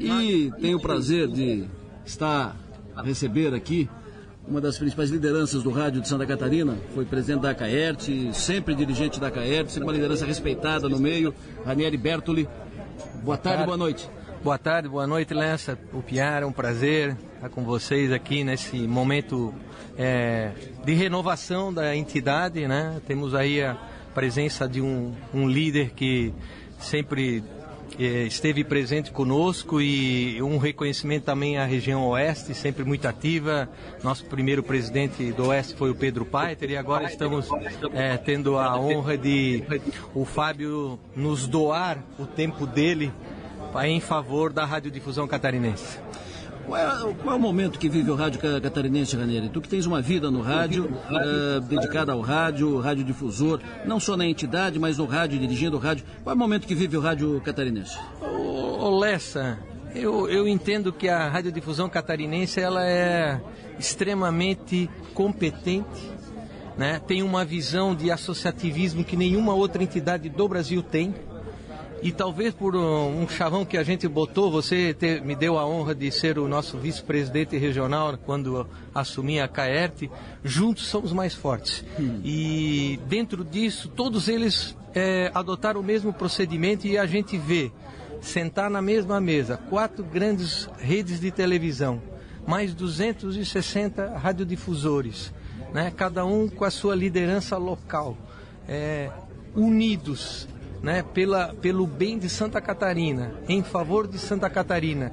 E tenho o prazer de estar a receber aqui uma das principais lideranças do rádio de Santa Catarina, foi presidente da Caert, sempre dirigente da Caert, sempre uma liderança respeitada no meio, Ranieri Bertoli. Boa tarde, boa noite. Boa tarde, boa noite, Lença. O Piara, é um prazer estar com vocês aqui nesse momento é, de renovação da entidade, né? Temos aí a presença de um, um líder que sempre esteve presente conosco e um reconhecimento também à região oeste, sempre muito ativa. Nosso primeiro presidente do oeste foi o Pedro Paiter e agora estamos é, tendo a honra de o Fábio nos doar o tempo dele em favor da radiodifusão catarinense. Qual é, qual é, o momento que vive o rádio catarinense, Ranieri? Tu que tens uma vida no rádio, uh, dedicada ao rádio, radiodifusor, não só na entidade, mas no rádio, dirigindo o rádio. Qual é o momento que vive o rádio catarinense? Ô Lessa, eu, eu entendo que a radiodifusão catarinense ela é extremamente competente, né? tem uma visão de associativismo que nenhuma outra entidade do Brasil tem e talvez por um, chavão que a gente botou, você ter, me deu a honra de ser o nosso vice-presidente regional quando assumi a CAERT, juntos somos mais fortes. Hum. E dentro disso, todos eles é, adotaram o mesmo procedimento e a gente vê sentar na mesma mesa quatro grandes redes de televisão, mais 260 radiodifusores, né, cada um com a sua liderança local, é, unidos né, pela, pelo bem de Santa Catarina, em favor de Santa Catarina,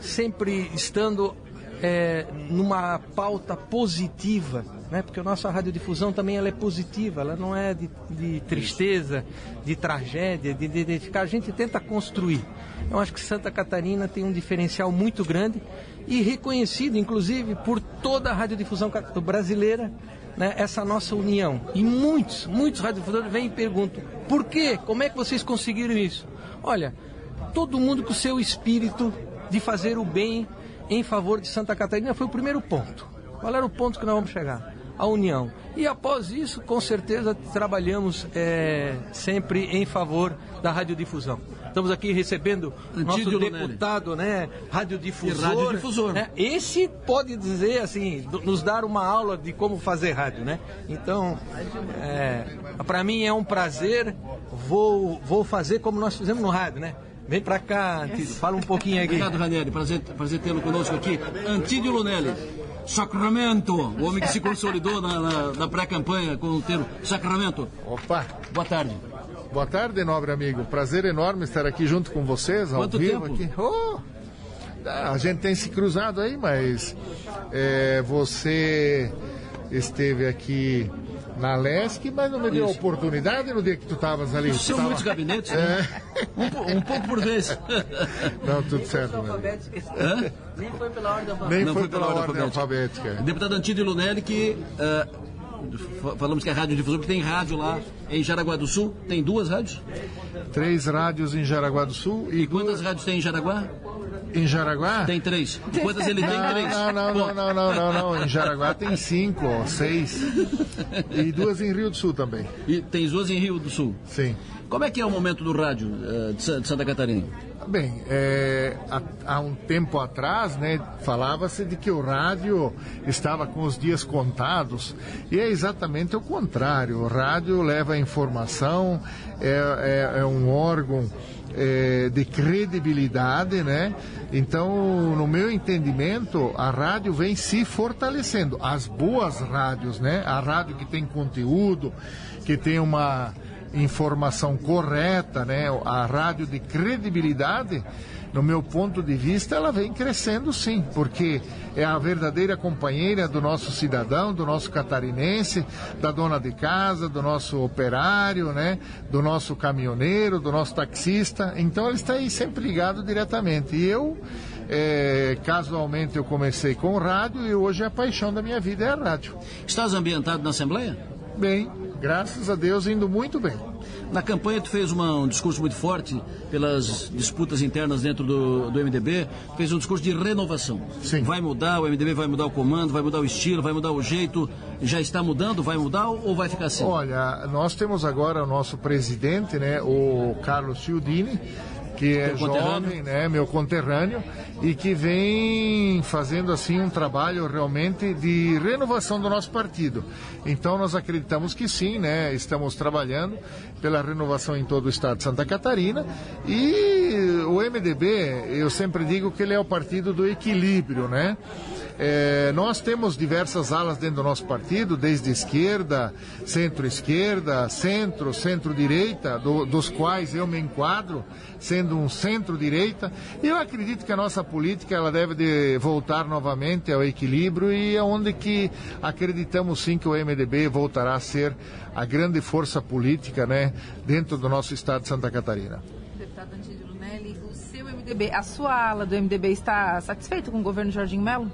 sempre estando é, numa pauta positiva, né, porque a nossa radiodifusão também ela é positiva, ela não é de, de tristeza, de tragédia, de identificar, a gente tenta construir. Eu acho que Santa Catarina tem um diferencial muito grande e reconhecido, inclusive, por toda a radiodifusão brasileira né, essa nossa união. E muitos, muitos radiodifusores vêm e perguntam: por quê? Como é que vocês conseguiram isso? Olha, todo mundo com o seu espírito de fazer o bem em favor de Santa Catarina foi o primeiro ponto. Qual era o ponto que nós vamos chegar? A união. E após isso, com certeza, trabalhamos é, sempre em favor da radiodifusão. Estamos aqui recebendo Antídio nosso deputado, né, radiodifusor. E radiodifusor. Né? Esse pode dizer assim, nos dar uma aula de como fazer rádio, né? Então, é, para mim é um prazer. Vou, vou fazer como nós fizemos no rádio, né? Vem para cá, Antídio, fala um pouquinho aqui. Obrigado, Ranieri. Prazer, prazer tê-lo conosco aqui. Antídio Lunelli. Sacramento, o homem que se consolidou na, na, na pré-campanha com o termo Sacramento. Opa! Boa tarde. Boa tarde, nobre amigo. Prazer enorme estar aqui junto com vocês, ao Quanto vivo tempo? aqui. Oh, a gente tem se cruzado aí, mas é, você esteve aqui na LESC, mas não me deu Isso. oportunidade no dia que tu estavas ali. São tava... muitos gabinetes, né? É. Um, um, pouco por vez. Não, tudo certo. Nem foi pela ordem alfabética. Nem foi, foi pela, pela ordem alfabética. alfabética. Deputado Antídio Lunelli, que uh, falamos que é rádio difusor, porque tem rádio lá em Jaraguá do Sul. Tem duas rádios? Três rádios em Jaraguá do Sul. E, e quantas duas... rádios tem em Jaraguá? Em Jaraguá? Tem três. Quantas ele tem? Não, três. Não, não, não, não, não, não, não. Em Jaraguá tem cinco, ó, seis. E duas em Rio do Sul também. E tem duas em Rio do Sul? Sim. Como é que é o momento do rádio uh, de Santa Catarina? Bem, é, há, há, um tempo atrás, né, falava-se de que o rádio estava com os dias contados e é exatamente o contrário. O rádio leva informação, é, é, é um órgão é, de credibilidade, né? Então, no meu entendimento, a rádio vem se fortalecendo. As boas rádios, né? A rádio que tem conteúdo, que tem uma informação correta, né? A rádio de credibilidade, no meu ponto de vista, ela vem crescendo sim, porque é a verdadeira companheira do nosso cidadão, do nosso catarinense, da dona de casa, do nosso operário, né? Do nosso caminhoneiro, do nosso taxista. Então ele está aí sempre ligado diretamente. E eu é, casualmente eu comecei com rádio e hoje a paixão da minha vida é a rádio. Estás ambientado na Assembleia? Bem, graças a Deus, indo muito bem. Na campanha tu fez uma, um discurso muito forte pelas disputas internas dentro do, do MDB, fez um discurso de renovação. Sim. Vai mudar, o MDB vai mudar o comando, vai mudar o estilo, vai mudar o jeito, já está mudando, vai mudar ou vai ficar assim? Olha, nós temos agora o nosso presidente, né, o Carlos Ciudini, que é jovem, né, meu conterrâneo, e que vem fazendo assim um trabalho realmente de renovação do nosso partido. Então nós acreditamos que sim, né, estamos trabalhando pela renovação em todo o estado de Santa Catarina e o MDB, eu sempre digo que ele é o partido do equilíbrio, né? É, nós temos diversas alas dentro do nosso partido, desde esquerda, centro-esquerda, centro, centro-direita, do, dos quais eu me enquadro, sendo um centro-direita. Eu acredito que a nossa política ela deve de voltar novamente ao equilíbrio e é onde que acreditamos sim que o MDB voltará a ser a grande força política né, dentro do nosso estado de Santa Catarina. Deputado Antídio Lunelli, o seu MDB, a sua ala do MDB está satisfeito com o governo Jorginho Melo?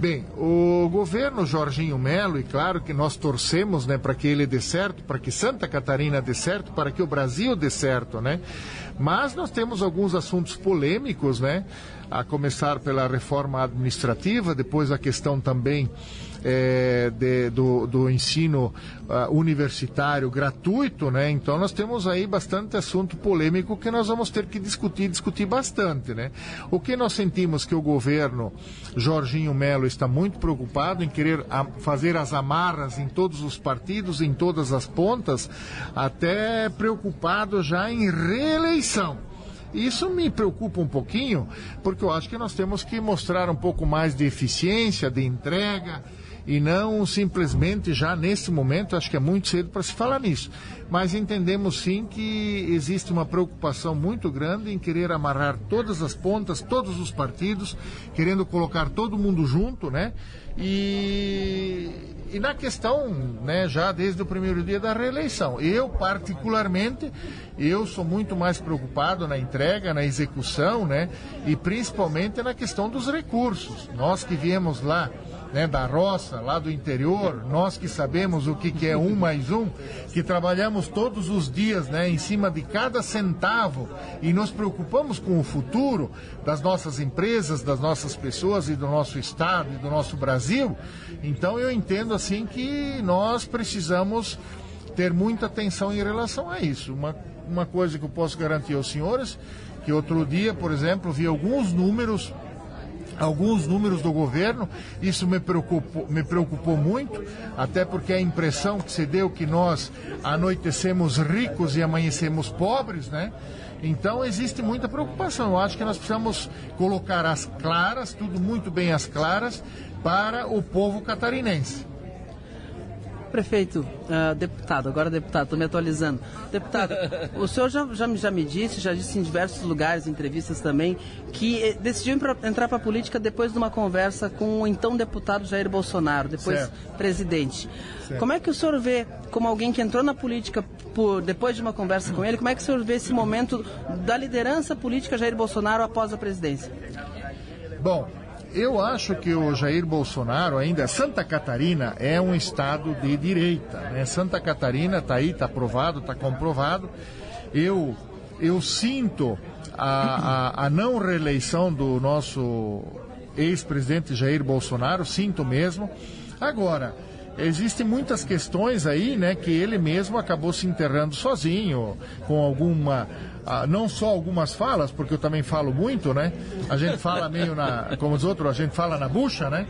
Bem, o governo Jorginho Melo, e claro que nós torcemos né, para que ele dê certo, para que Santa Catarina dê certo, para que o Brasil dê certo, né? Mas nós temos alguns assuntos polêmicos, né? A começar pela reforma administrativa, depois a questão também é, de, do, do, ensino uh, universitário gratuito, né? Então nós temos aí bastante assunto polêmico que nós vamos ter que discutir, discutir bastante, né? O que nós sentimos que o governo Jorginho Melo está muito preocupado em querer a, fazer as amarras em todos os partidos, em todas as pontas, até preocupado já em reeleição. Isso me preocupa um pouquinho, porque eu acho que nós temos que mostrar um pouco mais de eficiência, de entrega, e não simplesmente já nesse momento, acho que é muito cedo para se falar nisso, mas entendemos sim que existe uma preocupação muito grande em querer amarrar todas as pontas, todos os partidos, querendo colocar todo mundo junto, né? E, e na questão, né, já desde o primeiro dia da reeleição, eu particularmente, eu sou muito mais preocupado na entrega, na execução, né? E principalmente na questão dos recursos. Nós que viemos lá né, da roça, lá do interior, nós que sabemos o que, que é um mais um, que trabalhamos todos os dias né, em cima de cada centavo e nos preocupamos com o futuro das nossas empresas, das nossas pessoas e do nosso Estado e do nosso Brasil, então eu entendo assim que nós precisamos ter muita atenção em relação a isso. Uma, uma coisa que eu posso garantir aos senhores, que outro dia, por exemplo, vi alguns números alguns números do governo. Isso me preocupou, me preocupou muito, até porque a impressão que se deu que nós anoitecemos ricos e amanhecemos pobres, né? Então existe muita preocupação. Eu acho que nós precisamos colocar as claras, tudo muito bem as claras, para o povo catarinense. Prefeito, uh, deputado, agora deputado, estou me atualizando. Deputado, o senhor já, já, já, me disse, já disse em diversos lugares, em entrevistas também, que eh, decidiu entrar para a política depois de uma conversa com o então deputado Jair Bolsonaro, depois certo. presidente. Certo. Como é que o senhor vê, como alguém que entrou na política por, depois de uma conversa com ele, como é que o senhor vê esse momento da liderança política Jair Bolsonaro após a presidência? Bom, eu acho que o Jair Bolsonaro, ainda Santa Catarina, é um estado de direita. Né? Santa Catarina está aí, está aprovado, está comprovado. Eu, eu sinto a, a, a não reeleição do nosso ex-presidente Jair Bolsonaro, sinto mesmo. Agora, existem muitas questões aí, né, que ele mesmo acabou se enterrando sozinho, com alguma ah, não só algumas falas, porque eu também falo muito, né? A gente fala meio na, como os outros, a gente fala na bucha, né?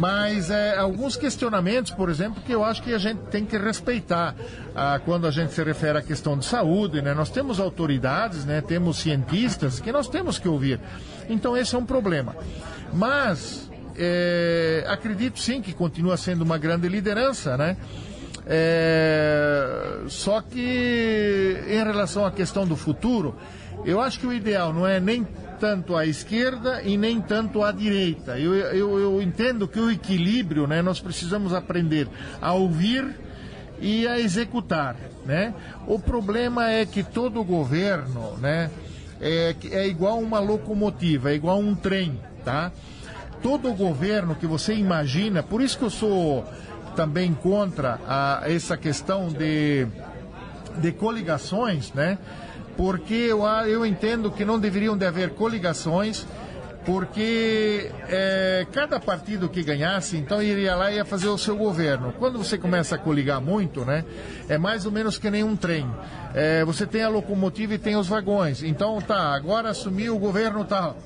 Mas é, alguns questionamentos, por exemplo, que eu acho que a gente tem que respeitar ah, quando a gente se refere à questão de saúde, né? Nós temos autoridades, né? Temos cientistas que nós temos que ouvir. Então esse é um problema. Mas é, acredito sim que continua sendo uma grande liderança, né? É, só que em relação à questão do futuro, eu acho que o ideal não é nem tanto à esquerda e nem tanto à direita. Eu, eu, eu entendo que o equilíbrio, né, nós precisamos aprender a ouvir e a executar. Né? O problema é que todo governo né, é, é igual uma locomotiva, é igual um trem. Tá? Todo governo que você imagina, por isso que eu sou também contra a, essa questão de, de coligações, né? Porque eu, eu entendo que não deveriam de haver coligações porque é, cada partido que ganhasse, então iria lá e ia fazer o seu governo. Quando você começa a coligar muito, né, é mais ou menos que nem um trem. É, você tem a locomotiva e tem os vagões. Então tá, agora assumiu o governo tal.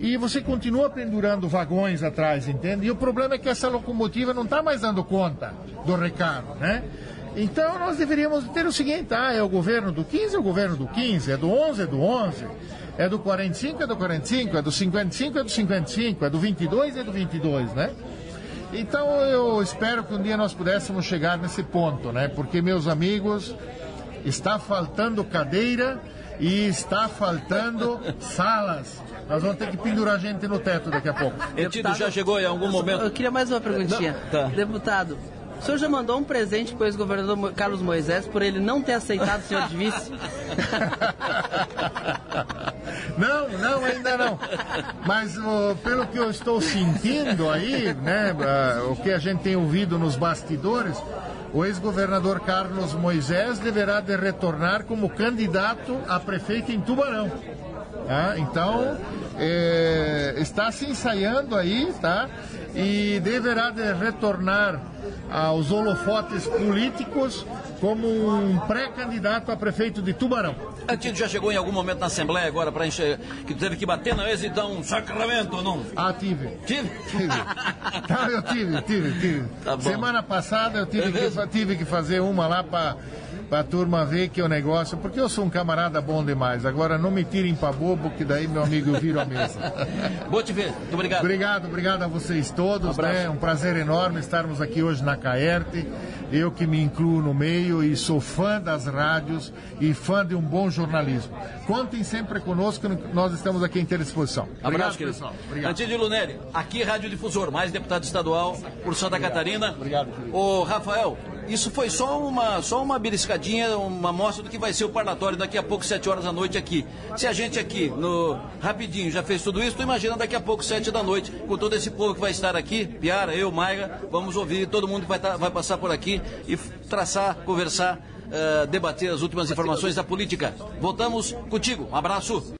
E você continua pendurando vagões atrás, entende? E o problema é que essa locomotiva não está mais dando conta do recado, né? Então nós deveríamos ter o seguinte, ah, é o governo do 15, é o governo do 15, é do 11, é do 11, é do 45, é do 45, é do 55, é do 55, é do 22, é do 22, né? Então eu espero que um dia nós pudéssemos chegar nesse ponto, né? Porque, meus amigos, está faltando cadeira e está faltando salas. Nós vamos ter que pendurar gente no teto daqui a pouco. Etido já chegou em algum momento. Eu queria mais uma perguntinha. Não, tá. Deputado, o senhor já mandou um presente para o ex-governador Carlos Moisés por ele não ter aceitado o senhor de vice? Não, não, ainda não. Mas pelo que eu estou sentindo aí, né, ah, o que a gente tem ouvido nos bastidores, o ex-governador Carlos Moisés deverá de retornar como candidato a prefeito em Tubarão. tá? Então, é, está se ensaiando aí, tá? E deverá de retornar aos holofotes políticos como um pré-candidato a prefeito de Tubarão. Etido já chegou em algum momento na Assembleia agora para encher. que teve que bater na mesa e dar um sacramento, não? Ah, tive. Tive? Tive. Não, eu tive, tive, tive. Tá. Semana passada eu tive, É que, tive que fazer uma lá para a turma ver que o negócio. Porque eu sou um camarada bom demais. Agora não me tirem para bobo, que daí meu amigo vira a mesa. Vou te ver. Muito obrigado. Obrigado, obrigado a vocês todos. Um abraço. né? Um prazer enorme estarmos aqui hoje na Caerte. Eu que me incluo no meio e sou fã das rádios e fã de um bom jornalismo. Contem sempre conosco, nós estamos aqui inteira disposição. Abraço, Obrigado, querido. pessoal. Obrigado. Antídio Lunelli, aqui Rádio Difusor, mais deputado estadual por Santa Catarina. Obrigado, querido. Ô, Rafael, isso foi só uma, só uma beliscadinha, uma amostra do que vai ser o parlatório daqui a pouco, sete horas da noite aqui. Se a gente aqui, no rapidinho, já fez tudo isso, tu imagina daqui a pouco, sete da noite, com todo esse povo que vai estar aqui, Piara, eu, Maiga, vamos ouvir todo mundo que vai, tá- vai passar por aqui e traçar, conversar, eh, debater as últimas informações da política. Voltamos contigo. Um abraço.